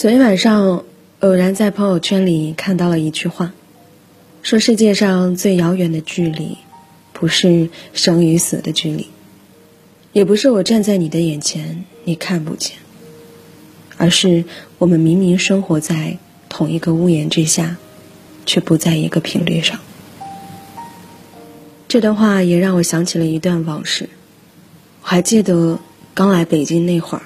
昨天晚上偶然在朋友圈里看到了一句话，说世界上最遥远的距离，不是生与死的距离，也不是我站在你的眼前你看不见，而是我们明明生活在同一个屋檐之下，却不在一个频率上。这段话也让我想起了一段往事，我还记得刚来北京那会儿，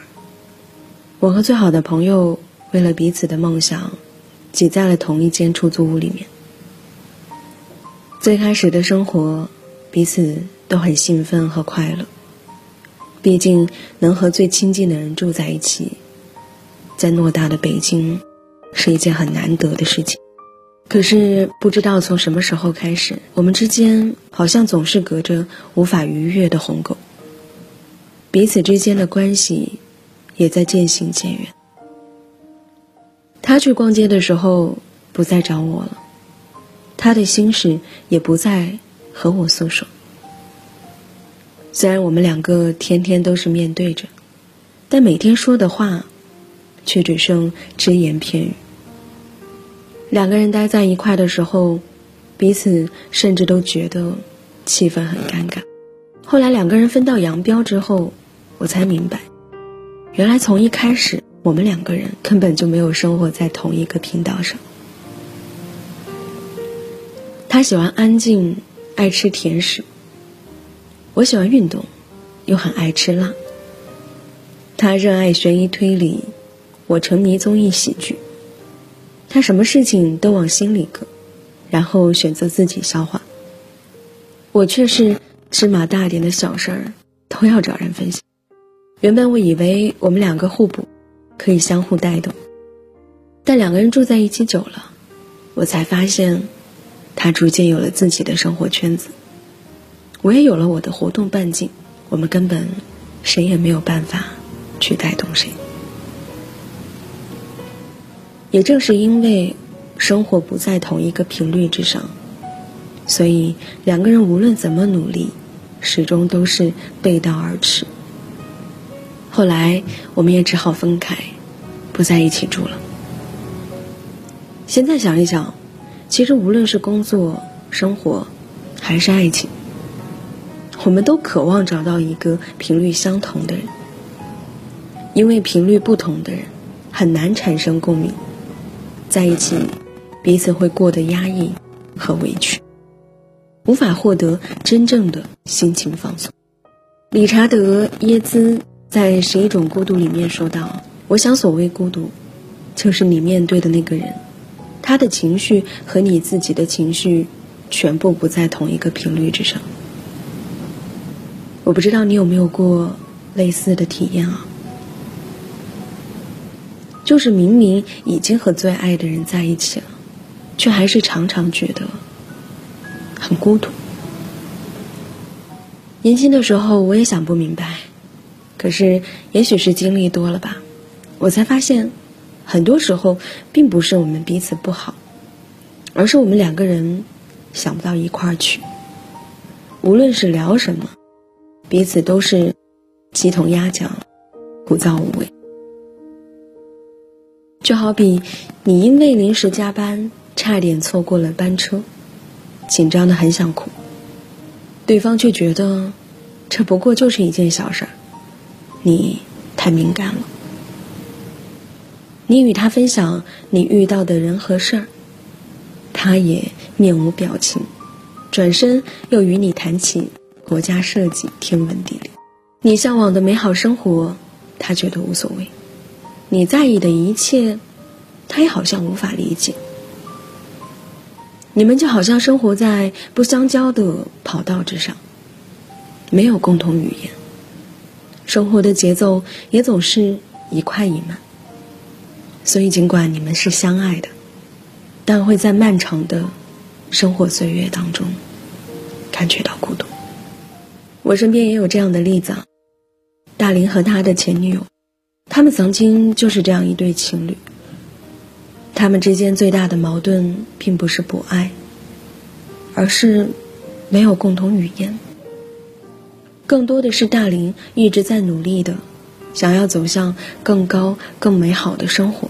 我和最好的朋友。为了彼此的梦想，挤在了同一间出租屋里面。最开始的生活，彼此都很兴奋和快乐。毕竟能和最亲近的人住在一起，在偌大的北京，是一件很难得的事情。可是不知道从什么时候开始，我们之间好像总是隔着无法逾越的鸿沟，彼此之间的关系也在渐行渐远。他去逛街的时候不再找我了，他的心事也不再和我诉说。虽然我们两个天天都是面对着，但每天说的话，却只剩只言片语。两个人待在一块的时候，彼此甚至都觉得气氛很尴尬。后来两个人分道扬镳之后，我才明白，原来从一开始。我们两个人根本就没有生活在同一个频道上。他喜欢安静，爱吃甜食；我喜欢运动，又很爱吃辣。他热爱悬疑推理，我沉迷综艺喜剧。他什么事情都往心里搁，然后选择自己消化。我却是芝麻大点的小事儿都要找人分享。原本我以为我们两个互补。可以相互带动，但两个人住在一起久了，我才发现，他逐渐有了自己的生活圈子，我也有了我的活动半径，我们根本谁也没有办法去带动谁。也正是因为生活不在同一个频率之上，所以两个人无论怎么努力，始终都是背道而驰。后来，我们也只好分开，不在一起住了。现在想一想，其实无论是工作、生活，还是爱情，我们都渴望找到一个频率相同的人，因为频率不同的人很难产生共鸣，在一起，彼此会过得压抑和委屈，无法获得真正的心情放松。理查德·耶兹。在十一种孤独里面说到，我想所谓孤独，就是你面对的那个人，他的情绪和你自己的情绪，全部不在同一个频率之上。我不知道你有没有过类似的体验啊？就是明明已经和最爱的人在一起了，却还是常常觉得很孤独。年轻的时候，我也想不明白。可是，也许是经历多了吧，我才发现，很多时候并不是我们彼此不好，而是我们两个人想不到一块儿去。无论是聊什么，彼此都是鸡同鸭讲，枯燥无味。就好比你因为临时加班，差点错过了班车，紧张的很想哭，对方却觉得这不过就是一件小事儿。你太敏感了。你与他分享你遇到的人和事儿，他也面无表情，转身又与你谈起国家设计、天文地理。你向往的美好生活，他觉得无所谓；你在意的一切，他也好像无法理解。你们就好像生活在不相交的跑道之上，没有共同语言。生活的节奏也总是一快一慢，所以尽管你们是相爱的，但会在漫长的生活岁月当中感觉到孤独。我身边也有这样的例子，大林和他的前女友，他们曾经就是这样一对情侣。他们之间最大的矛盾并不是不爱，而是没有共同语言。更多的是大林一直在努力的，想要走向更高、更美好的生活，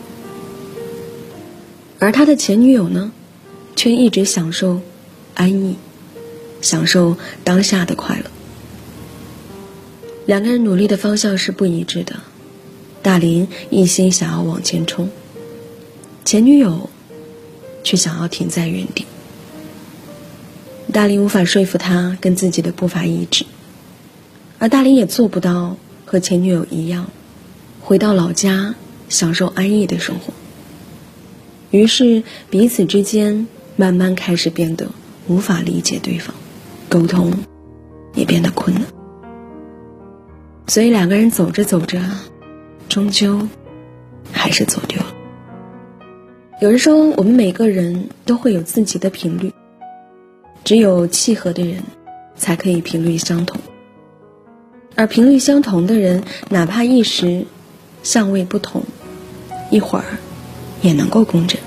而他的前女友呢，却一直享受安逸，享受当下的快乐。两个人努力的方向是不一致的。大林一心想要往前冲，前女友却想要停在原地。大林无法说服他跟自己的步伐一致，而大林也做不到和前女友一样，回到老家享受安逸的生活。于是彼此之间慢慢开始变得无法理解对方，沟通也变得困难。所以两个人走着走着，终究还是走丢了。有人说，我们每个人都会有自己的频率，只有契合的人，才可以频率相同。而频率相同的人，哪怕一时相位不同，一会儿也能够共振。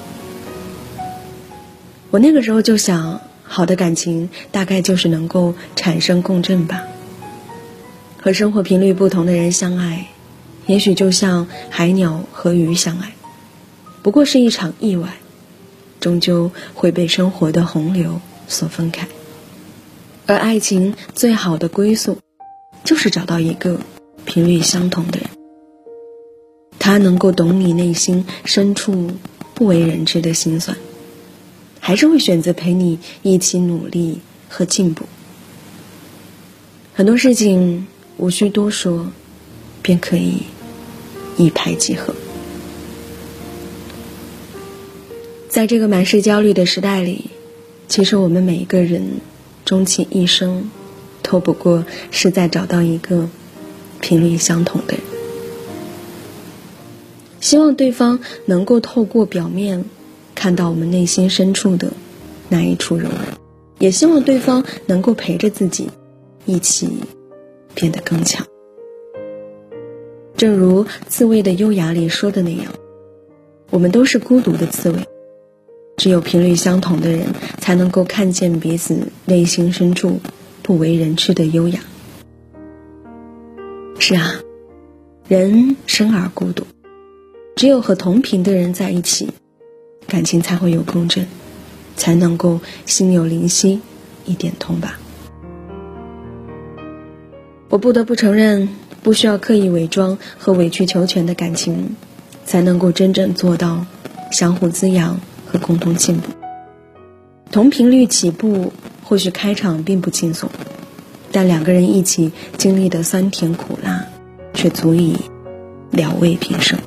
我那个时候就想，好的感情大概就是能够产生共振吧。和生活频率不同的人相爱，也许就像海鸟和鱼相爱，不过是一场意外，终究会被生活的洪流所分开。而爱情最好的归宿，就是找到一个频率相同的人，他能够懂你内心深处不为人知的心酸，还是会选择陪你一起努力和进步。很多事情。无需多说，便可以一拍即合。在这个满是焦虑的时代里，其实我们每一个人终其一生，都不过是在找到一个频率相同的人。希望对方能够透过表面看到我们内心深处的那一处柔软，也希望对方能够陪着自己一起。变得更强。正如《刺猬的优雅》里说的那样，我们都是孤独的刺猬，只有频率相同的人，才能够看见彼此内心深处不为人知的优雅。是啊，人生而孤独，只有和同频的人在一起，感情才会有共振，才能够心有灵犀一点通吧。我不得不承认，不需要刻意伪装和委曲求全的感情，才能够真正做到相互滋养和共同进步。同频率起步，或许开场并不轻松，但两个人一起经历的酸甜苦辣，却足以了慰平生。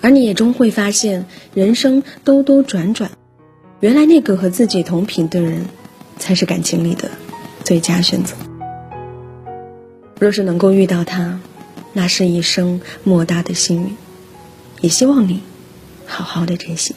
而你也终会发现，人生兜兜转转，原来那个和自己同频的人，才是感情里的最佳选择。若是能够遇到他，那是一生莫大的幸运，也希望你好好的珍惜。